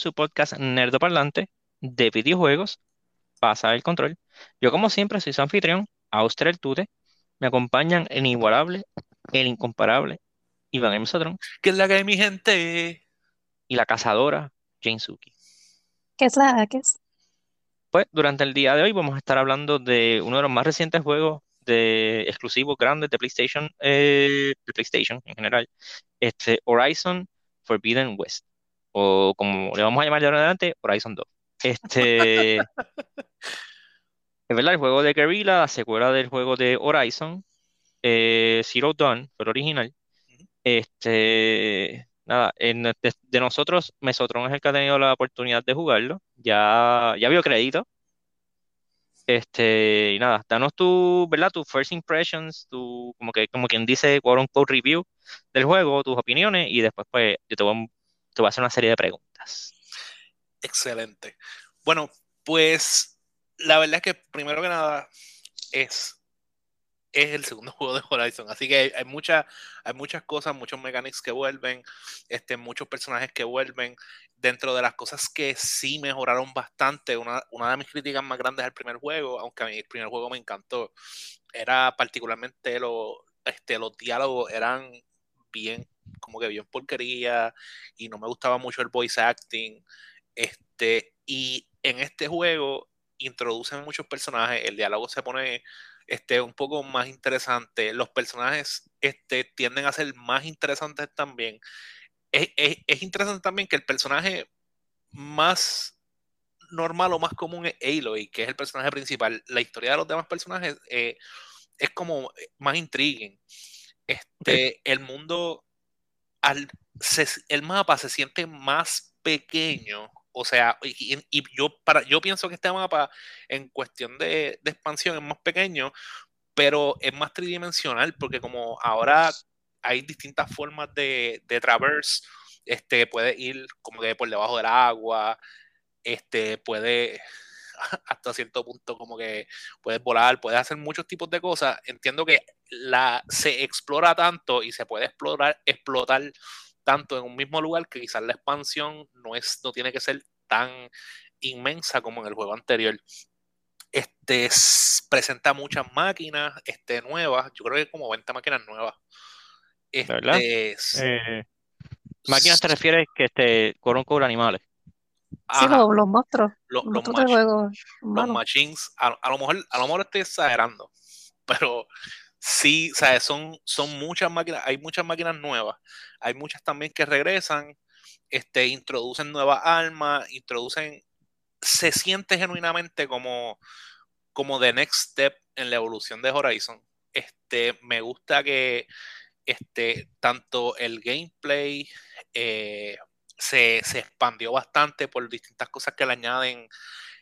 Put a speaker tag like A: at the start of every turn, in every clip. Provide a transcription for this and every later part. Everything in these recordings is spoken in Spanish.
A: su podcast Nerdo Parlante de videojuegos. Pasa el control. Yo, como siempre, soy su anfitrión, Austria el Tute. Me acompañan el inigualable, el incomparable, Iván M. Sodrón.
B: ¿Qué es la que hay, mi gente?
A: Y la cazadora, Jane Suki.
C: ¿Qué es la que es?
A: Pues durante el día de hoy vamos a estar hablando de uno de los más recientes juegos de exclusivos grandes de PlayStation, eh, de PlayStation en general, este Horizon Forbidden West, o como le vamos a llamar de ahora en adelante, Horizon 2. Este, es verdad, el juego de Guerrilla, la secuela del juego de Horizon, eh, Zero Dawn, fue el original. Este, nada, de, de, nosotros, Mesotron es el que ha tenido la oportunidad de jugarlo. Ya, ya vio crédito. Este, y nada, danos tu, ¿verdad? Tus first impressions, tu, como que, como quien dice, quote unquote review del juego, tus opiniones, y después, pues, yo te voy, te voy a hacer una serie de preguntas.
B: Excelente. Bueno, pues, la verdad es que primero que nada es es el segundo juego de Horizon. Así que hay, hay, hay muchas cosas, muchos mechanics que vuelven, este, muchos personajes que vuelven. Dentro de las cosas que sí mejoraron bastante, una, una de mis críticas más grandes al primer juego, aunque a mí el primer juego me encantó, era particularmente lo, este, los diálogos eran bien, como que bien porquería, y no me gustaba mucho el voice acting. Este, y en este juego introducen muchos personajes, el diálogo se pone este, un poco más interesante. Los personajes este, tienden a ser más interesantes también. Es, interesante también que el personaje más normal o más común es Aloy, que es el personaje principal. La historia de los demás personajes eh, es como más intriguing. Este, el mundo, el mapa se siente más pequeño o sea, y, yo, para, yo pienso que este mapa en cuestión de, expansión es más pequeño, pero es más tridimensional, porque como ahora hay distintas formas de, de traverse, este, puede ir como que por debajo del agua, este, puede hasta cierto punto como que puedes volar, puedes hacer muchos tipos de cosas. Entiendo que la, se explora tanto y se puede explorar, explotar tanto en un mismo lugar que quizás la expansión no, es, no tiene que ser tan inmensa como en el juego anterior. Este presenta muchas máquinas este, nuevas, yo creo que como 20 máquinas nuevas.
A: Este, eh, ¿Máquinas te refieres que este, con animales?
C: Sí, los, monstruos.
B: Los,
C: monstruos de juego.
B: Los machines, a, lo mejor, a lo mejor estoy exagerando, pero sí, o sea, son, son muchas máquinas, hay muchas máquinas nuevas, hay muchas también que regresan, este, introducen nuevas armas, introducen, se siente genuinamente como, como the next step en la evolución de Horizon. Este, me gusta que este, tanto el gameplay eh, se, se, expandió bastante por distintas cosas que le añaden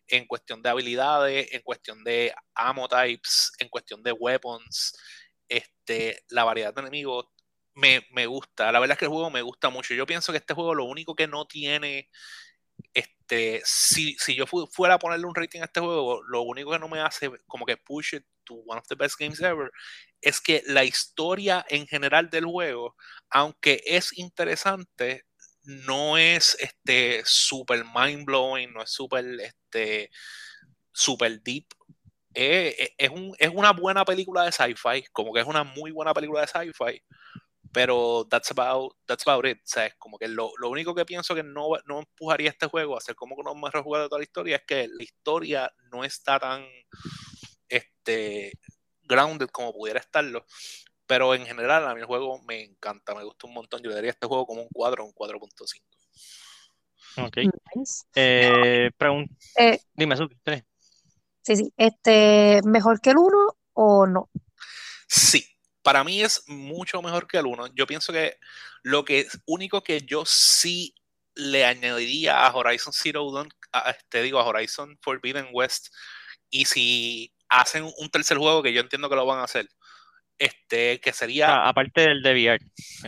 B: en cuestión de habilidades, en cuestión de ammo types, en cuestión de weapons, este, la variedad de enemigos me, me, gusta. La verdad es que el juego me gusta mucho. Yo pienso que este juego lo único que no tiene, este, si, si yo fuera a ponerle un rating a este juego, lo único que no me hace como que push it to one of the best games ever, es que la historia en general del juego, aunque es interesante, no es este super mind blowing, no es super este super deep. Es, es, un, es una buena película de sci-fi, como que es una muy buena película de sci-fi, pero that's about, that's about it. O como que lo, lo, único que pienso que no, no empujaría este juego a ser como uno más rejugado de toda la historia es que la historia no está tan este, grounded como pudiera estarlo. Pero en general, a mí el juego me encanta, me gusta un montón. Yo le daría este juego como un 4 un 4.5.
A: Ok. Eh, eh, Dime, Suki,
C: Sí, sí. Este, ¿Mejor que el 1 o no?
B: Sí, para mí es mucho mejor que el 1. Yo pienso que lo que único que yo sí le añadiría a Horizon Zero Dawn, a, este, digo, a Horizon Forbidden West, y si hacen un tercer juego, que yo entiendo que lo van a hacer, este, que sería...
A: Ah, aparte del de VR.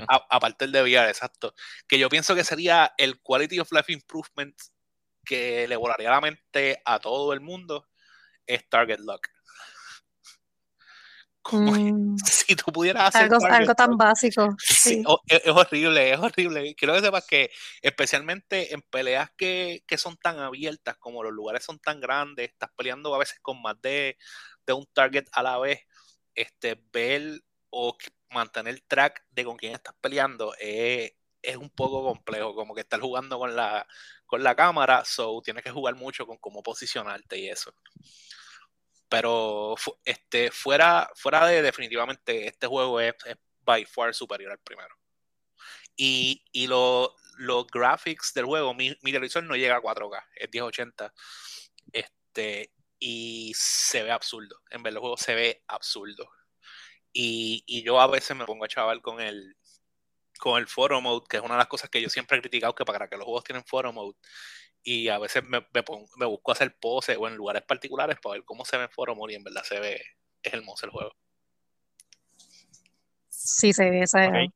B: aparte del de VR, exacto. Que yo pienso que sería el Quality of Life Improvement que le volaría la mente a todo el mundo, es Target Lock. Como
C: Mm,
B: si tú pudieras hacer
C: algo,
B: target
C: algo tan básico.
B: Sí, es, es horrible, es horrible. Quiero que sepas que especialmente en peleas que, que son tan abiertas, como los lugares son tan grandes, estás peleando a veces con más de, de un target a la vez, este, ver o mantener track de con quién estás peleando es, es un poco complejo, como que estar jugando con la, con la cámara, so tienes que jugar mucho con cómo posicionarte y eso. Pero este, fuera, fuera de definitivamente este juego es, es by far superior al primero. Y, y lo- los graphics del juego, mi, mi televisor no llega a 4K, es 1080. Este, y se ve absurdo. En ver el juego se ve absurdo. Y, y yo a veces me pongo a chaval con el, con el photo mode, que es una de las cosas que yo siempre he criticado, que para que los juegos tienen photo mode. Y a veces me, me, pongo- me busco hacer poses o en lugares particulares para ver cómo se ve en photo mode y en verdad se ve, es hermoso el juego.
C: Sí, se ve, se ve.
A: Ok.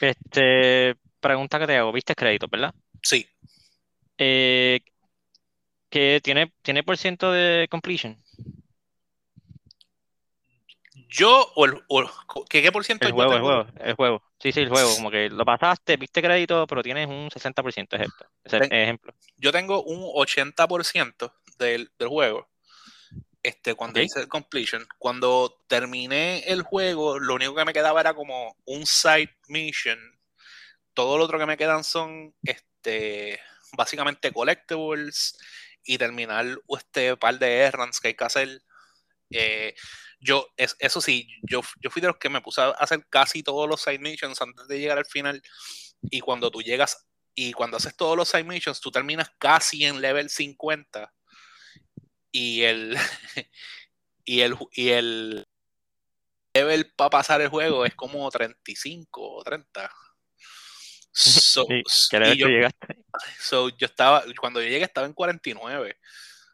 A: Este, pregunta que te hago, ¿viste créditos, verdad?
B: Sí,
A: Eh, que tiene, tiene por ciento de completion.
B: yo o el, o ¿qué, qué por ciento
A: El juego, el juego, el juego. Sí, sí, el juego. Como que lo pasaste, viste crédito, pero tienes un 60%, ejemplo. Ejemplo.
B: yo tengo un 80% del, del juego. Este, cuando
A: Ok.
B: hice el completion, cuando terminé el juego, lo único que me quedaba era como un side mission. Todo lo otro que me quedan son este, básicamente collectibles y terminar este par de errands que hay que hacer. Eh, yo, es, eso sí, yo, yo fui de los que me puse a hacer casi todos los side missions antes de llegar al final. Y cuando tú llegas y cuando haces todos los side missions, tú terminas casi en level 50 y el y el y el level para pasar el juego es como 35 o 30. So,
A: Sí,
B: y yo,
A: llegaste.
B: so, yo estaba cuando yo llegué estaba en 49.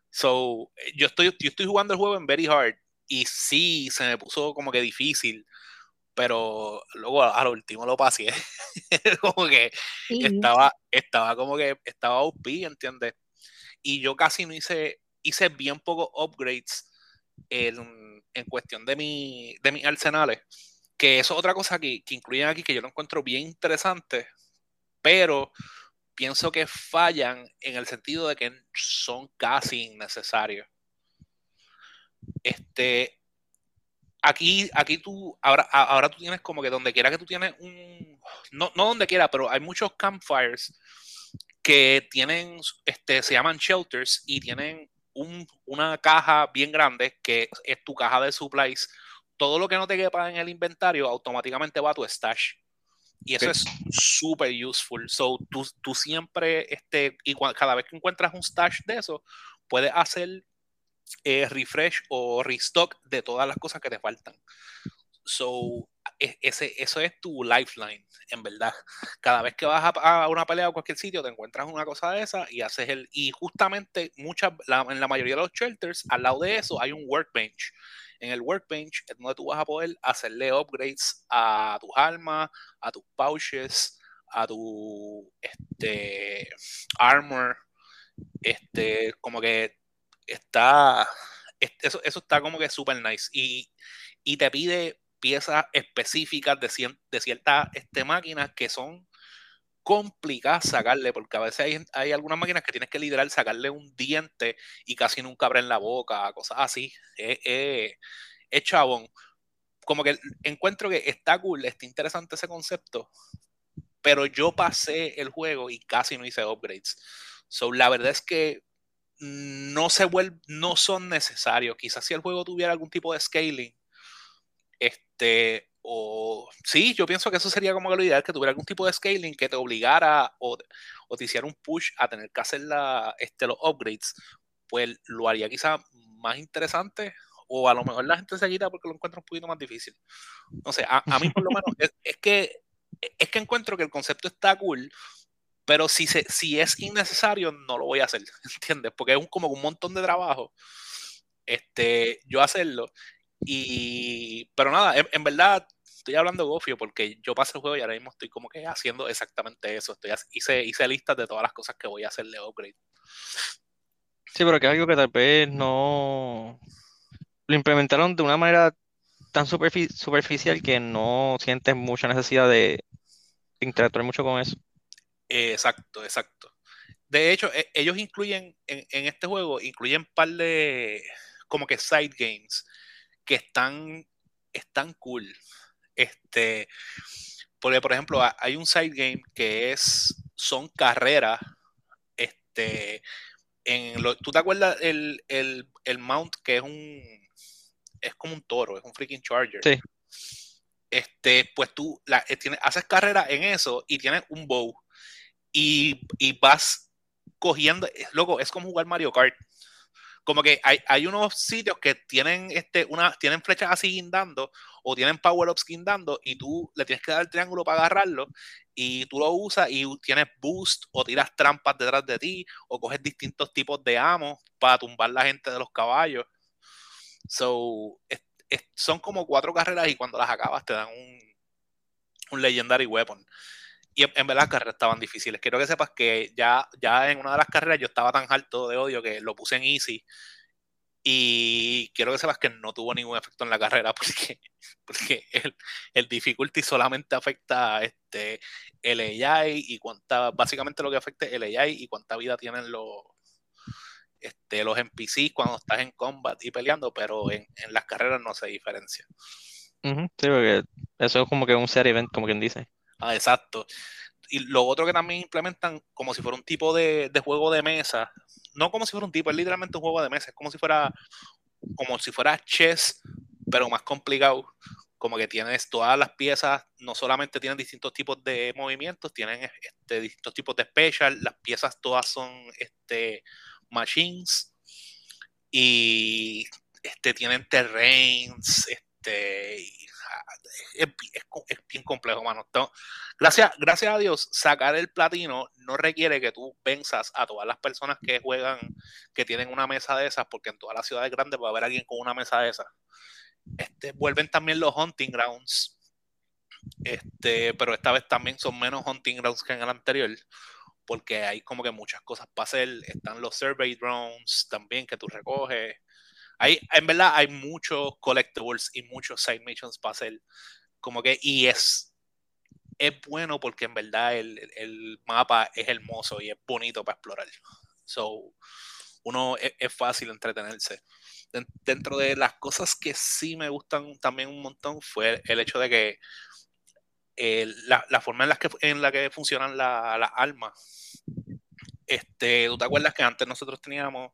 B: So, yo estoy yo estoy jugando el juego en very hard y sí se me puso como que difícil, pero luego a, a lo último lo pasé. como que
C: Sí.
B: estaba, estaba como que estaba OP, ¿entiendes? Y yo casi no hice, hice bien pocos upgrades en, en cuestión de, mi, de mis arsenales. Que eso es otra cosa que, que incluyen aquí que yo lo encuentro bien interesante, pero pienso que fallan en el sentido de que son casi innecesarios. Este, aquí, aquí tú, ahora, ahora tú tienes como que donde quiera que tú tienes un, no, no donde quiera, pero hay muchos campfires que tienen, este, se llaman shelters y tienen un- una caja bien grande que es tu caja de supplies. Todo lo que no te quepa en el inventario automáticamente va a tu stash. Y eso es súper useful. So, tú, tú siempre, este, y cada vez que encuentras un stash de eso, puedes hacer eh, refresh o restock de todas las cosas que te faltan. So, e- ese, eso es tu lifeline, en verdad. Cada vez que vas a, a una pelea o cualquier sitio, te encuentras una cosa de esa y haces el. Y justamente muchas, la- en la mayoría de los shelters, al lado de eso hay un workbench. En el workbench es donde tú vas a poder hacerle upgrades a tus armas, a tus pouches, a tu este, armor. Este, como que está. es- Eso, eso está como que super nice. Y, y te pide piezas específicas de, cien- de ciertas este, máquinas que son complicadas sacarle, porque a veces hay, hay algunas máquinas que tienes que literal sacarle un diente y casi nunca abren la boca, cosas así. Es, es- es chabón. Como que encuentro que está cool, está interesante ese concepto, pero yo pasé el juego y casi no hice upgrades. So, la verdad es que no se vuelve, no son necesarios. Quizás si el juego tuviera algún tipo de scaling, este, o sí, yo pienso que eso sería como que lo ideal, que tuviera algún tipo de scaling que te obligara o, o te hiciera un push a tener que hacer la, este, los upgrades, pues lo haría quizás más interesante. O a lo mejor la gente se quita porque lo encuentra un poquito más difícil. No sé, a, a mí por lo menos es, es que es que encuentro que el concepto está cool, pero si, se, si es innecesario, no lo voy a hacer, ¿entiendes? Porque es un, como un montón de trabajo este, yo hacerlo. Y, pero nada, en, en verdad estoy hablando gofio porque yo pasé el juego y ahora mismo estoy como que haciendo exactamente eso. Estoy, hice, hice listas de todas las cosas que voy a hacer de upgrade.
A: Sí, pero que es algo que tal vez no. lo implementaron de una manera tan superfi- superficial que no sientes mucha necesidad de interactuar mucho con eso.
B: Exacto, exacto. De hecho, e- ellos incluyen en, en este juego, incluyen un par de como que side games que están, están cool. Este, porque, por ejemplo, ha- hay un side game que es, son carreras. Este, en lo, ¿tú te acuerdas el, el, el mount que es un, es como un toro, es un freaking charger?
A: Sí.
B: Este, pues tú la, eh, tienes, haces carrera en eso y tienes un bow y, y vas cogiendo, eh, loco, es como jugar Mario Kart. Como que hay, hay unos sitios que tienen, este, una, tienen flechas así guindando o tienen power-ups guindando y tú le tienes que dar el triángulo para agarrarlo y tú lo usas y tienes boost o tiras trampas detrás de ti o coges distintos tipos de amos para tumbar la gente de los caballos. So, son como cuatro carreras y cuando las acabas te dan un, un Legendary Weapon. Y en, verdad las carreras estaban difíciles. Quiero que sepas que ya, ya en una de las carreras yo estaba tan harto de odio que lo puse en easy. Y quiero que sepas que no tuvo ningún efecto en la carrera porque, porque el, el difficulty solamente afecta este, el AI y cuánta, básicamente lo que afecta es el AI y cuánta vida tienen los, este, los NPCs cuando estás en combat y peleando, pero en, en las carreras no se diferencia.
A: Ujú, Sí, porque eso es como que un set event, como quien dice.
B: Ah, exacto. Y lo otro que también implementan como si fuera un tipo de, de juego de mesa, no como si fuera un tipo, es literalmente un juego de mesa, es como si fuera como si fuera chess, pero más complicado. Como que tienes todas las piezas, no solamente tienen distintos tipos de movimientos, tienen este, distintos tipos de special, las piezas todas son este, machines y este, tienen terrains, ah, es, bien complejo, mano. Gracias, gracias a Dios, sacar el platino no requiere que tú venzas a todas las personas que juegan, que tienen una mesa de esas, porque en todas las ciudades grandes va a haber alguien con una mesa de esas. Este, vuelven también los hunting grounds, este, pero esta vez también son menos hunting grounds que en el anterior, porque hay como que muchas cosas para hacer. Están los survey drones también que tú recoges. Hay, en verdad hay muchos collectibles y muchos side missions para hacer. Como que, y es, es bueno porque en verdad el, el mapa es hermoso y es bonito para explorar. So, uno es, es fácil entretenerse. Dentro de las cosas que sí me gustan también un montón fue el hecho de que eh, la, la, forma en la que, en la que funcionan las la armas. Este, ¿Tú te acuerdas que antes nosotros teníamos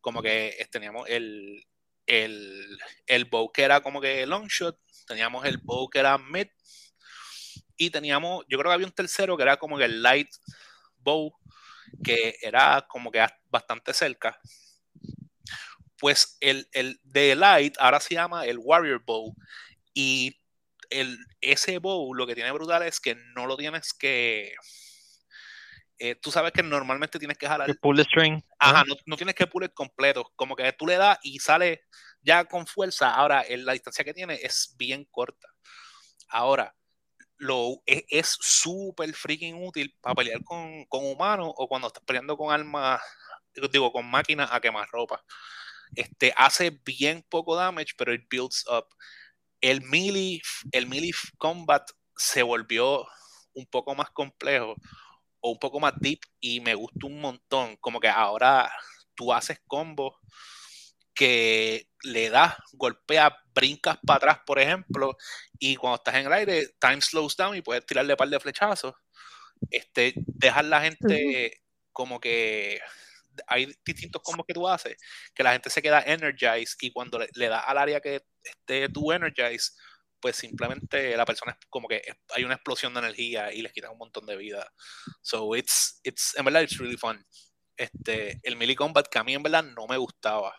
B: como que teníamos el, el, el bow que era como que long shot, teníamos el bow que era mid, y teníamos, yo creo que había un tercero que era como que el light bow, que era como que bastante cerca. Pues el, el de light ahora se llama el warrior bow, y el, ese bow lo que tiene brutal es que no lo tienes que. Eh, tú sabes que normalmente tienes que jalar.
A: El pull the string.
B: Ajá, no, no, tienes que pull it completo. Como que tú le das y sale ya con fuerza. Ahora, la distancia que tiene es bien corta. Ahora, lo, es súper freaking útil para pelear con, con humanos o cuando estás peleando con armas, digo, con máquinas a quemar ropa. Este, hace bien poco damage, pero it builds up el melee, el melee combat se volvió un poco más complejo o un poco más deep y me gustó un montón. Como que ahora tú haces combos que le das, golpeas, brincas para atrás, por ejemplo, y cuando estás en el aire, time slows down y puedes tirarle un par de flechazos. Este, dejar la gente uh -huh. como que hay distintos combos que tú haces, que la gente se queda energized y cuando le, le das al área que esté tú energized, pues simplemente la persona es como que hay una explosión de energía y les quita un montón de vida. So it's, it's en verdad, it's really fun. Este, el melee combat que a mí en verdad no me gustaba.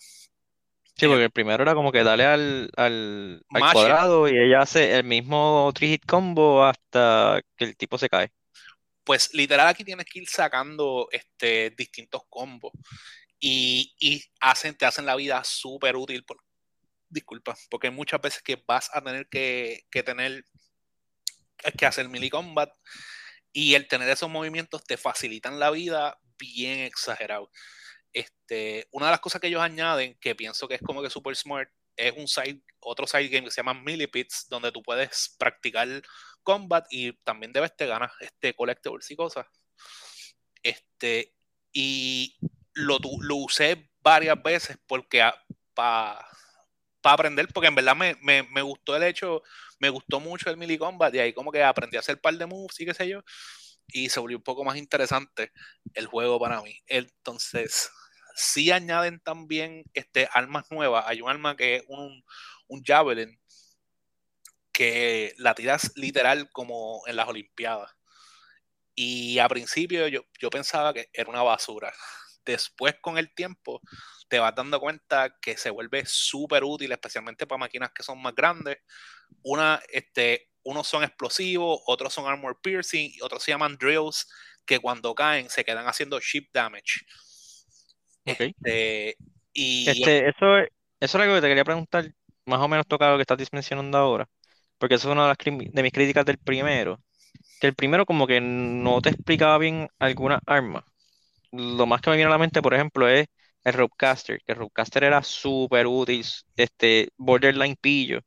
A: Sí, porque el primero era como que dale al, al, al cuadrado y ella hace el mismo three hit combo hasta que el tipo se cae
B: pues literal aquí tienes que ir sacando este, distintos combos y, y hacen, te hacen la vida súper útil. Por, disculpa, porque hay muchas veces que vas a tener que, que tener que hacer melee combat y el tener esos movimientos te facilitan la vida bien exagerado. Este, una de las cosas que ellos añaden, que pienso que es como que super smart, es un side, otro side game que se llama Millipits, donde tú puedes practicar combat y también debes te ganas este collectibles y cosas. Este, y lo, lo usé varias veces porque para aprender, porque en verdad me, me, me, gustó el hecho, me gustó mucho el melee combat y ahí como que aprendí a hacer un par de moves y qué sé yo, y se volvió un poco más interesante el juego para mí. Entonces, si añaden también este, armas nuevas. Hay un arma que es un, un javelin que la tiras literal como en las Olimpiadas. Y a principio yo, yo pensaba que era una basura. Después con el tiempo te vas dando cuenta que se vuelve súper útil, especialmente para máquinas que son más grandes. Una, este, unos son explosivos, otros son armor piercing, y otros se llaman drills, que cuando caen se quedan haciendo ship damage.
A: Este, y este, eso, eso es algo que te quería preguntar, más o menos tocado lo que estás mencionando ahora, porque eso es una de, las, de mis críticas del primero, que el primero como que no te explicaba bien alguna arma. Lo más que me viene a la mente, por ejemplo, es el Ropecaster, que el Ropecaster era súper útil, este, borderline pillo,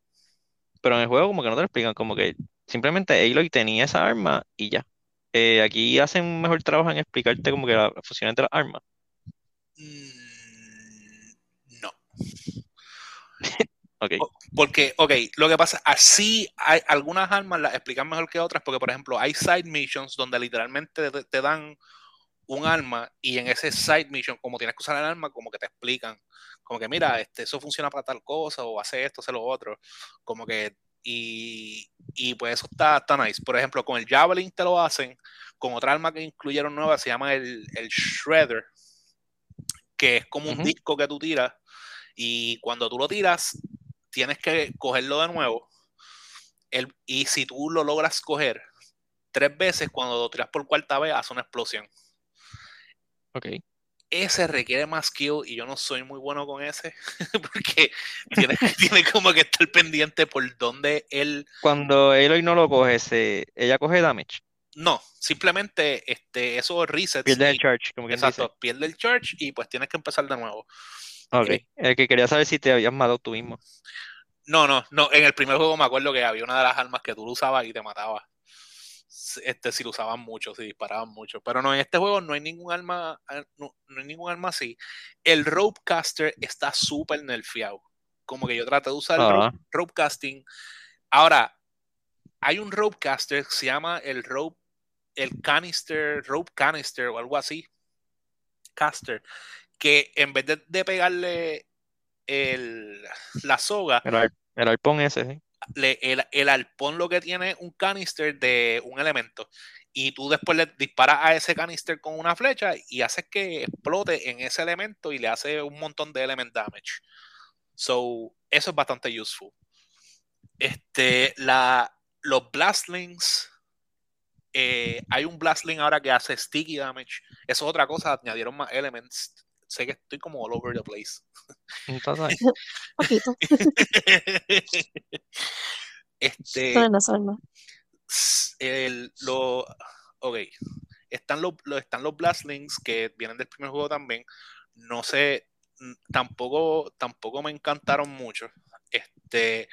A: pero en el juego como que no te lo explican, como que simplemente Aloy tenía esa arma y ya. Eh, aquí hacen un mejor trabajo en explicarte como que las funciones de las armas.
B: Mm, no.
A: okay.
B: Porque, ok, lo que pasa, así hay algunas armas las explican mejor que otras, porque por ejemplo hay side missions donde literalmente te, dan un arma y en ese side mission, como tienes que usar el arma, como que te explican, como que mira, este, eso funciona para tal cosa, o hace esto, hace lo otro, como que, y, y pues eso está, está nice. Por ejemplo, con el Javelin te lo hacen, con otra arma que incluyeron nueva, se llama el, el Shredder, que es como un disco que tú tiras y cuando tú lo tiras, tienes que cogerlo de nuevo. El, y si tú lo logras coger tres veces, cuando lo tiras por cuarta vez, hace una explosión.
A: Ok.
B: Ese requiere más skill y yo no soy muy bueno con ese, porque tiene, tiene como que estar pendiente por dónde él...
A: Cuando Eloy no lo coge, ella coge damage.
B: No, simplemente este, eso resets.
A: Pierde el charge, como que
B: Exacto, pierde el charge y pues tienes que empezar de nuevo.
A: Ok, eh, el que quería saber si te habías matado tú mismo.
B: No, no, no. En el primer juego me acuerdo que había una de las armas que tú lo usabas y te mataba. Este, si lo usaban mucho, si disparaban mucho. Pero no, en este juego no hay ningún arma, ah, no, hay ningún arma así. El Ropecaster está súper nerfeado. Como que yo traté de usar el ah. Ropecasting. Ahora, hay un Ropecaster que se llama el Rope el canister, rope canister o algo así, caster, que en vez de, pegarle el, la soga,
A: el, el arpón ese,
B: el, el arpón lo que tiene un canister de un elemento y tú después le disparas a ese canister con una flecha y haces que explote en ese elemento y le hace un montón de element damage. So, eso es bastante useful. Este, la, los blastlings eh, hay un Blastling ahora que hace sticky damage. Eso es otra cosa, añadieron más elements. Sé que estoy como all over the place. este, el, lo, ok. Están los, están los Blastlings que vienen del primer juego también. No sé, tampoco, tampoco me encantaron mucho. Este,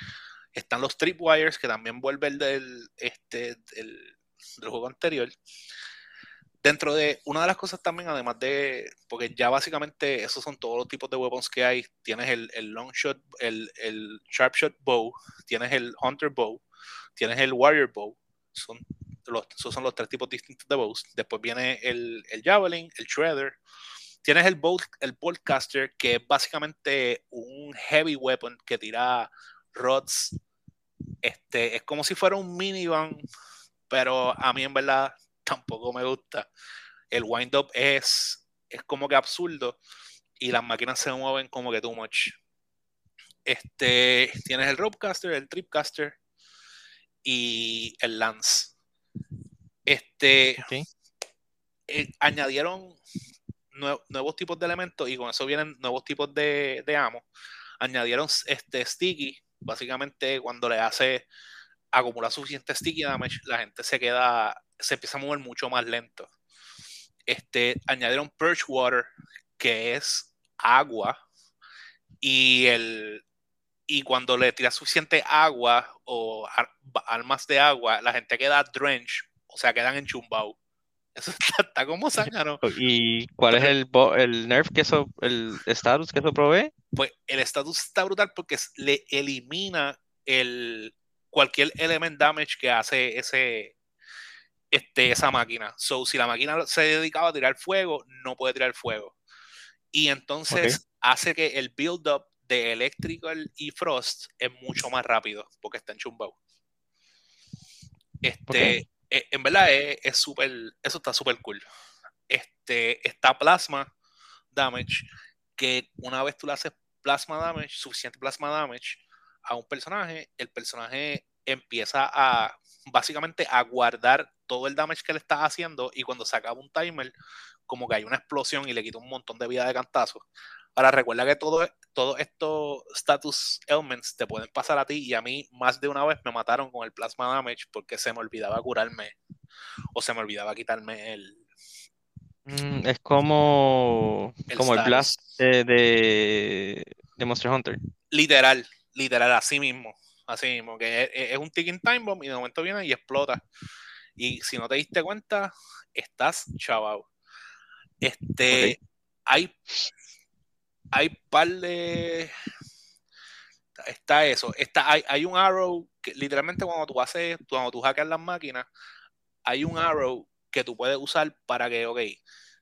B: están los Tripwires que también vuelven del, este, del, del juego anterior. Dentro de una de las cosas también, además de, porque ya básicamente esos son todos los tipos de weapons que hay. Tienes el, long shot, el, sharp shot bow, tienes el hunter bow, tienes el warrior bow. Son los, esos son los tres tipos distintos de bows. Después viene el, el javelin, el shredder. Tienes el bolt, el que es básicamente un heavy weapon que tira rods. Este, es como si fuera un minigun pero a mí en verdad tampoco me gusta. El wind-up es, es como que absurdo y las máquinas se mueven como que too much. Este, tienes el ropecaster, el tripcaster y el lance. Este, eh, añadieron nuevos tipos de elementos y con eso vienen nuevos tipos de, de amo. Añadieron este sticky, básicamente cuando le hace acumula suficiente sticky damage, la gente se queda, se empieza a mover mucho más lento. Este, añadieron Purge Water, que es agua, y el, y cuando le tiras suficiente agua o armas de agua, la gente queda drenched, o sea, quedan enchumbados. Eso está, como zángano.
A: ¿Y cuál es el, el nerf que eso, el status que eso provee?
B: Pues el status está brutal porque le elimina el cualquier element damage que hace ese este, esa máquina. So, si la máquina se dedicaba a tirar fuego, no puede tirar fuego. Y entonces hace que el build-up de Electrical y Frost es mucho más rápido porque está en chumbao. Este, e, en verdad es súper, eso está súper cool. Este, está Plasma Damage, que una vez tú le haces Plasma Damage, suficiente Plasma Damage a un personaje, el personaje empieza a básicamente a guardar todo el damage que le estás haciendo y cuando se acaba un timer, como que hay una explosión y le quita un montón de vida de cantazo. Ahora recuerda que todos todo estos status elements te pueden pasar a ti y a mí más de una vez me mataron con el plasma damage porque se me olvidaba curarme o se me olvidaba quitarme el...
A: Mm, es como el, como el blast de, de, Monster Hunter.
B: Literal, literal, así mismo. Así mismo, que es, un ticking time bomb y de momento viene y explota. Y si no te diste cuenta, estás chaval. Este, hay hay par de. Está eso. Está, hay, hay un arrow que literalmente cuando tú haces, cuando tú hackeas las máquinas, hay un arrow que tú puedes usar para que, ok,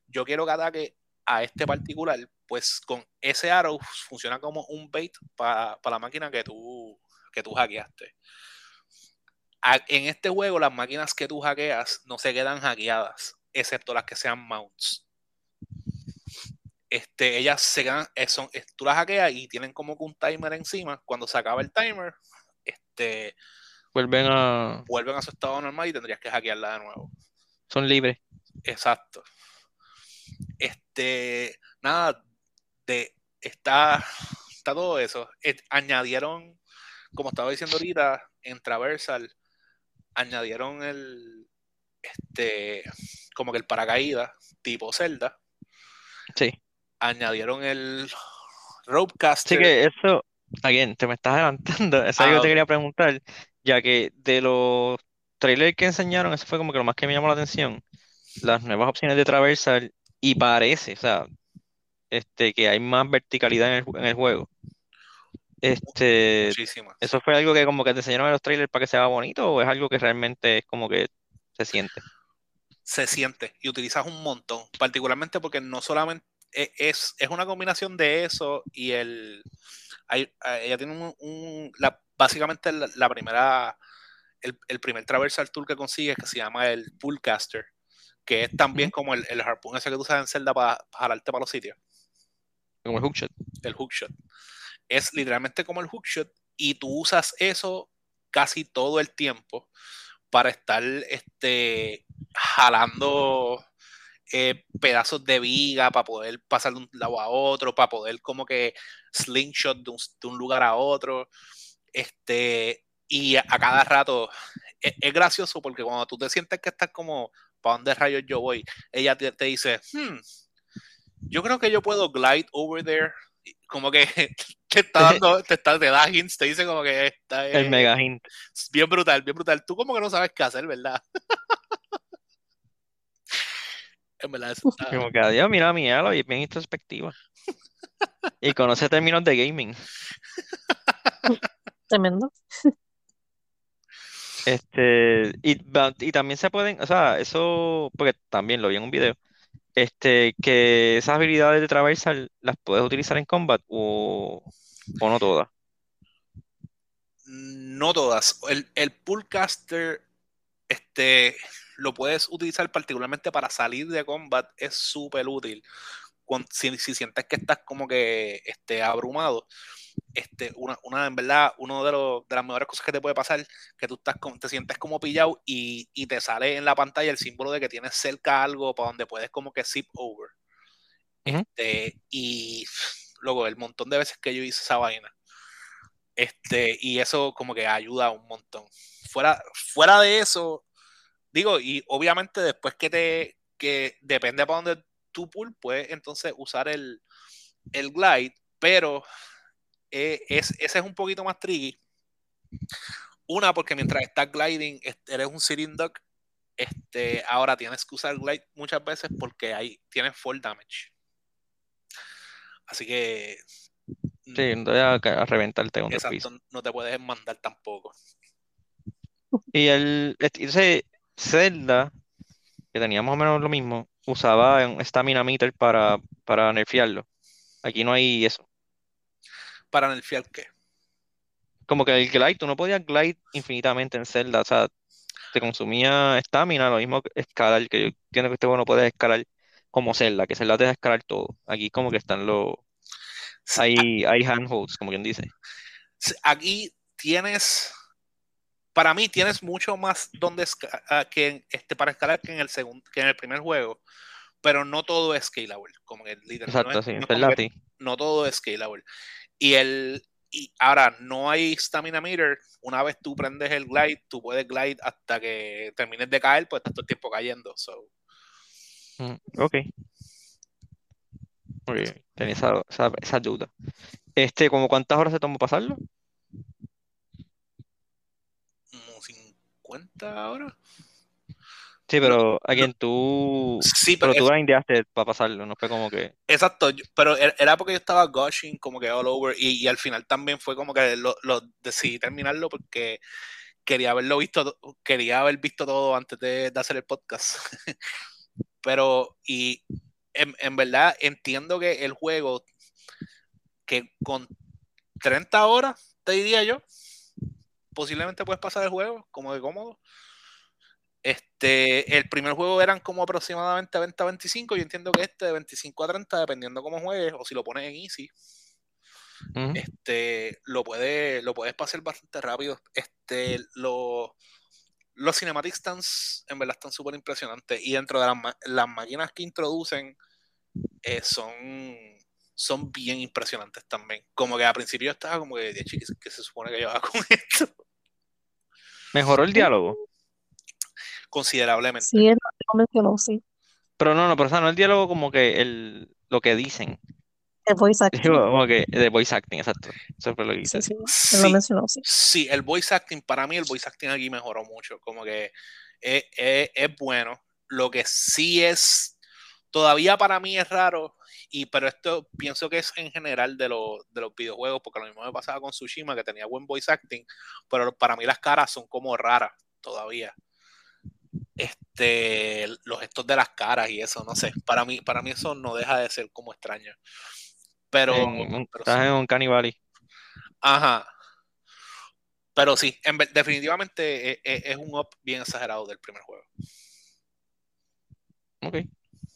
B: yo quiero que ataque a este particular, pues con ese arrow funciona como un bait para la máquina que tú, que tú hackeaste. en este juego, las máquinas que tú hackeas no se quedan hackeadas, excepto las que sean mounts este, ellas se quedan, eh, son, eh, tú las hackeas y tienen como que un timer encima. Cuando se acaba el timer, este,
A: vuelven a
B: vuelven a su estado normal y tendrías que hackearla de nuevo.
A: Son libres.
B: Exacto. Este, nada, de está, está todo eso. añadieron, como estaba diciendo ahorita, en Traversal, añadieron el, este, como que el paracaídas tipo Zelda.
A: Sí
B: añadieron el Ropecaster.
A: Sí, que eso, again, te me estás adelantando. Eso es algo que te ah, quería preguntar, ya que de los trailers que enseñaron, eso fue como que lo más que me llamó la atención. Las nuevas opciones de traversal y parece, o sea, este, que hay más verticalidad en el, juego. Este, ¿Eso fue algo que como que te enseñaron en los trailers para que sea bonito o es algo que realmente es como que se siente?
B: Se siente y utilizas un montón, particularmente porque no solamente e, es, una combinación de eso y el. ella tiene un. la, básicamente la, primera. El, primer traversal tool que consigue que se llama el Poolcaster, que es también como el, el harpoon ese que tú usas en Zelda para jalarte para los sitios.
A: Como el hookshot.
B: El hookshot. Es literalmente como el hookshot y tú usas eso casi todo el tiempo para estar este, jalando eh, pedazos de viga para poder pasar de un lado a otro, para poder como que slingshot de un, lugar a otro. Este, y a, cada rato e, es, gracioso porque cuando tú te sientes que estás como, ¿para dónde rayos yo voy? Ella te, dice, hmm, yo creo que yo puedo glide over there. Como que te está dando, te, está, te da hints, te dice como que está.
A: El mega hint.
B: Bien brutal, bien brutal. Tú como que no sabes qué hacer, ¿verdad? En verdad,
A: Como que adiós, mira mi Elo y es bien introspectiva. y conoce términos de gaming.
C: Tremendo.
A: Este, y, también se pueden, o sea, eso, porque también lo vi en un video, este, que esas habilidades de traversal las puedes utilizar en combat o, o no todas.
B: No todas. El, el Poolcaster, este, lo puedes utilizar particularmente para salir de combat, es súper útil. si, sientes que estás como que este, abrumado, este, una, una, en verdad, una de, de las mejores cosas que te puede pasar, que tú estás te sientes como pillado y, y, te sale en la pantalla el símbolo de que tienes cerca algo para donde puedes como que zip over. este, y luego el montón de veces que yo hice esa vaina. Este, y eso como que ayuda un montón. Fuera, fuera de eso, Digo, y obviamente después que te, que depende para dónde tu pool, puedes entonces usar el, el glide, pero eh, es, ese es un poquito más tricky. Una, porque mientras estás gliding, eres un sitting duck. Este, ahora tienes que usar glide muchas veces porque ahí tienes full damage. Así que.
A: Sí, no te voy a, a reventarte un
B: Exacto, no te puedes mandar tampoco.
A: Y el ese Zelda, que tenía más o menos lo mismo, usaba un stamina meter para, para nerfearlo. Aquí no hay eso.
B: ¿Para nerfear qué?
A: Como que el glide, tú no podías glide infinitamente en Zelda, o sea, te consumía estamina, lo mismo que escalar, que yo entiendo que este bueno puede escalar como Zelda, que Zelda te deja escalar todo. Aquí como que están los... Hay, hay handholds, como quien dice.
B: Aquí tienes para mí tienes mucho más donde ah, que este, para escalar que en el segundo, que en el primer juego, pero no todo es scalable, como el líder.
A: Exacto,
B: no,
A: sí,
B: no todo es scalable. Y el y ahora no hay stamina meter. Una vez tú prendes el glide, tú puedes glide hasta que termines de caer, pues estás todo el tiempo cayendo. So.
A: Mm, ok. Muy bien, tenía esa, esa, esa, duda. Este, ¿como cuántas horas se tomó pasarlo?
B: cuenta ahora.
A: Sí, pero a quien tú.
B: Sí, pero,
A: tú grindeaste para pasarlo, no fue como que.
B: Exacto, pero er, era porque yo estaba gushing como que all over y, al final también fue como que lo, decidí terminarlo porque quería haberlo visto, quería haber visto todo antes de, hacer el podcast. pero, y en, en, verdad entiendo que el juego, que con 30 horas, te diría yo, posiblemente puedes pasar el juego como de cómodo. Este, el primer juego eran como aproximadamente 20 a 25. Yo entiendo que este de 25 a 30, dependiendo cómo juegues, o si lo pones en easy, este, lo, puede, lo puedes pasar bastante rápido. Este, lo, los cinematic stands en verdad están súper impresionantes. Y dentro de las, máquinas que introducen, eh, son son bien impresionantes también. Como que al principio estaba como que, ¿qué, se supone que yo hago con esto?
A: ¿Mejoró el diálogo?
B: Considerablemente.
C: Sí, lo mencionó, sí.
A: Pero no, no, pero o sea, no el diálogo como que el, lo que dicen.
C: El voice acting.
A: Como que de voice acting, exacto. Eso fue lo que
C: Sí, sí, sí, lo mencionó, sí.
B: Sí, el voice acting, para mí el voice acting aquí mejoró mucho. Como que es, es, es bueno. Lo que sí es, todavía para mí es raro y, pero esto pienso que es en general de, de los videojuegos, porque lo mismo me pasaba con Tsushima, que tenía buen voice acting, pero para mí las caras son como raras todavía. Este, los gestos de las caras y eso, no sé, para mí, para mí eso no deja de ser como extraño. Pero,
A: estás en un Cannibali.
B: Ajá. Pero sí, definitivamente es, e, es, un up bien exagerado del primer juego.
A: Ok.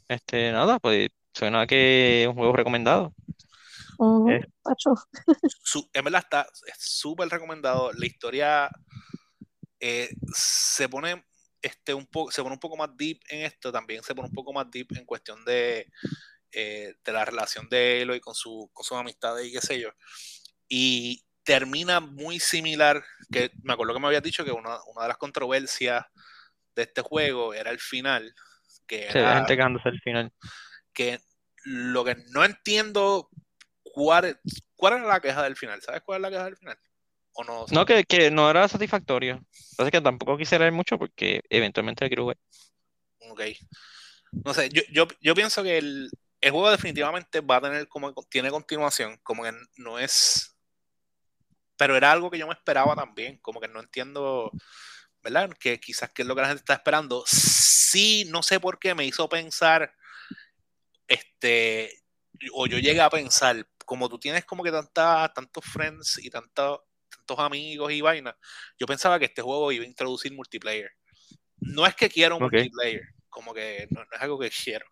A: Este, nada, pues Suena que es un juego recomendado.
C: en
B: verdad está súper recomendado. La historia eh, se pone este un poco se pone un poco más deep en esto también se pone un poco más deep en cuestión de, eh, de la relación de Eloy con su con sus amistades y qué sé yo y termina muy similar que me acuerdo que me habías dicho que una, una de las controversias de este juego era el final que
A: sí, era, gente el final
B: que lo que no entiendo cuál, cuál era la queja del final. ¿Sabes cuál es la queja del final? ¿O no?
A: No, que, que no era satisfactorio. Así que tampoco quisiera ver mucho porque eventualmente quiero ver.
B: Ok. No sé, yo, yo, yo pienso que el, el, juego definitivamente va a tener como tiene continuación, como que no es. Pero era algo que yo me esperaba también, como que no entiendo, ¿verdad? Que quizás que es lo que la gente está esperando. Sí, no sé por qué me hizo pensar este, o yo llegué a pensar, como tú tienes como que tanta, tantos friends y tantos amigos y vainas, yo pensaba que este juego iba a introducir multiplayer. No es que quiera un multiplayer, como que no, es algo que quiero,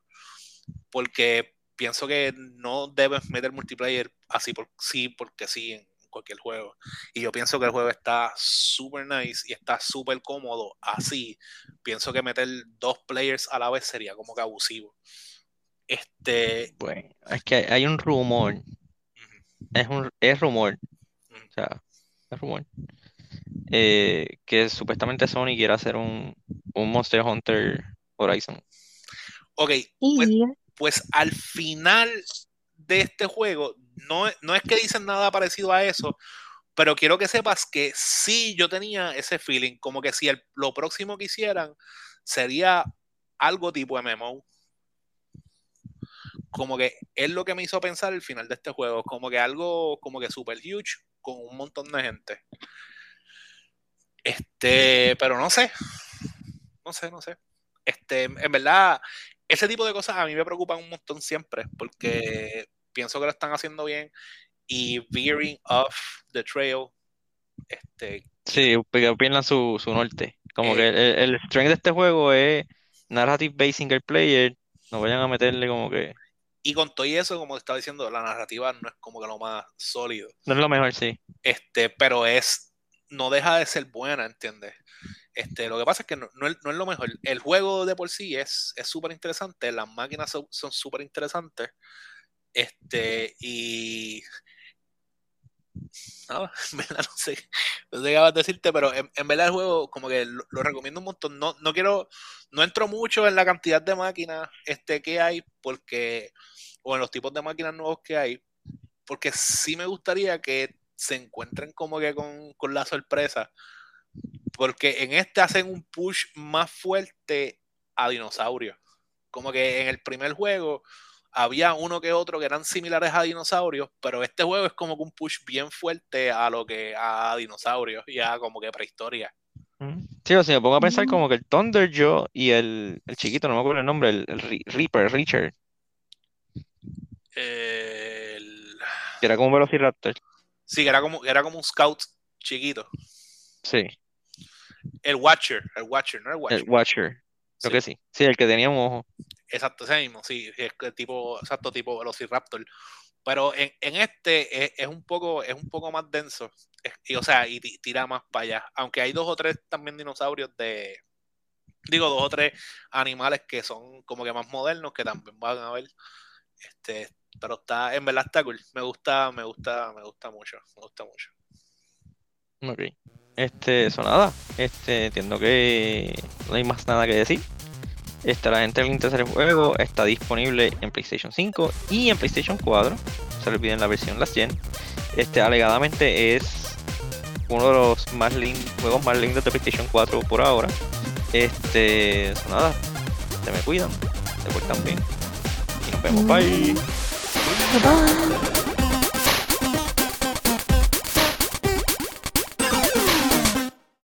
B: porque pienso que no debes meter multiplayer así por sí, porque sí en cualquier juego. Y yo pienso que el juego está súper nice y está súper cómodo así. Pienso que meter dos players a la vez sería como que abusivo. Este.
A: Bueno, es que hay un rumor. Es un es rumor. O sea, rumor. Eh, que supuestamente Sony quiere hacer un, Monster Hunter Horizon.
B: Ok, pues, pues, al final de este juego no, no es que dicen nada parecido a eso, pero quiero que sepas que sí yo tenía ese feeling, como que si el, lo próximo que hicieran sería algo tipo MMO. Como que es lo que me hizo pensar el final de este juego, como que algo como que super huge con un montón de gente. Este, pero no sé. No sé, no sé. Este, en verdad, ese tipo de cosas a mí me preocupan un montón siempre, porque pienso que lo están haciendo bien y veering off the trail. Este,
A: sí, pierdan su, su norte. Como que eh, el, el strength de este juego es narrative based single player. No vayan a meterle como que.
B: Y con todo eso, como estaba diciendo, la narrativa no es como que lo más sólido.
A: No es lo mejor, sí.
B: Este, pero es. No deja de ser buena, ¿entiendes? Este, lo que pasa es que no, no, es, no es, lo mejor. El juego de por sí es súper interesante. Las máquinas son súper interesantes. Este, y nada, en verdad no sé, no sé qué vas a decirte, pero en, en, verdad el juego como que lo, lo, recomiendo un montón. No, no quiero, no entro mucho en la cantidad de máquinas este, que hay, porque, o en los tipos de máquinas nuevos que hay, porque sí me gustaría que se encuentren como que con, con la sorpresa, porque en este hacen un push más fuerte a dinosaurios. Como que en el primer juego había uno que otro que eran similares a dinosaurios, pero este juego es como que un push bien fuerte a lo que a dinosaurios y a como que prehistoria.
A: Sí, o sea, me pongo a pensar como que el Thunder Joe y el, el chiquito, no me acuerdo el nombre, el, el Reaper, Richard.
B: El...
A: Que era como un Velociraptor.
B: Sí, que era como, era como un scout chiquito.
A: Sí.
B: El Watcher, el Watcher, ¿no? El Watcher.
A: El Watcher. Creo sí. que sí. Sí, el que tenía un ojo.
B: Exacto, ese mismo, sí, es tipo, exacto, tipo Velociraptor. Pero en, en este es, es, un poco, es un poco más denso. Y, o sea, y tira más para allá. Aunque hay dos o tres también dinosaurios de. Digo, dos o tres animales que son como que más modernos que también van a ver. Este, pero está, en verdad está cool. Me gusta, me gusta, me gusta mucho. Me gusta mucho.
A: Ok. Este, eso nada. Este, entiendo que no hay más nada que decir. Este, la gente le interesa el juego, está disponible en PlayStation 5 y en PlayStation 4. Se le olviden la versión Last Gen. Este, alegadamente es uno de los más juegos más lindos de PlayStation 4 por ahora. Este, eso nada. Se me cuidan, se portan bien. Y nos vemos. Bye.
C: Bye.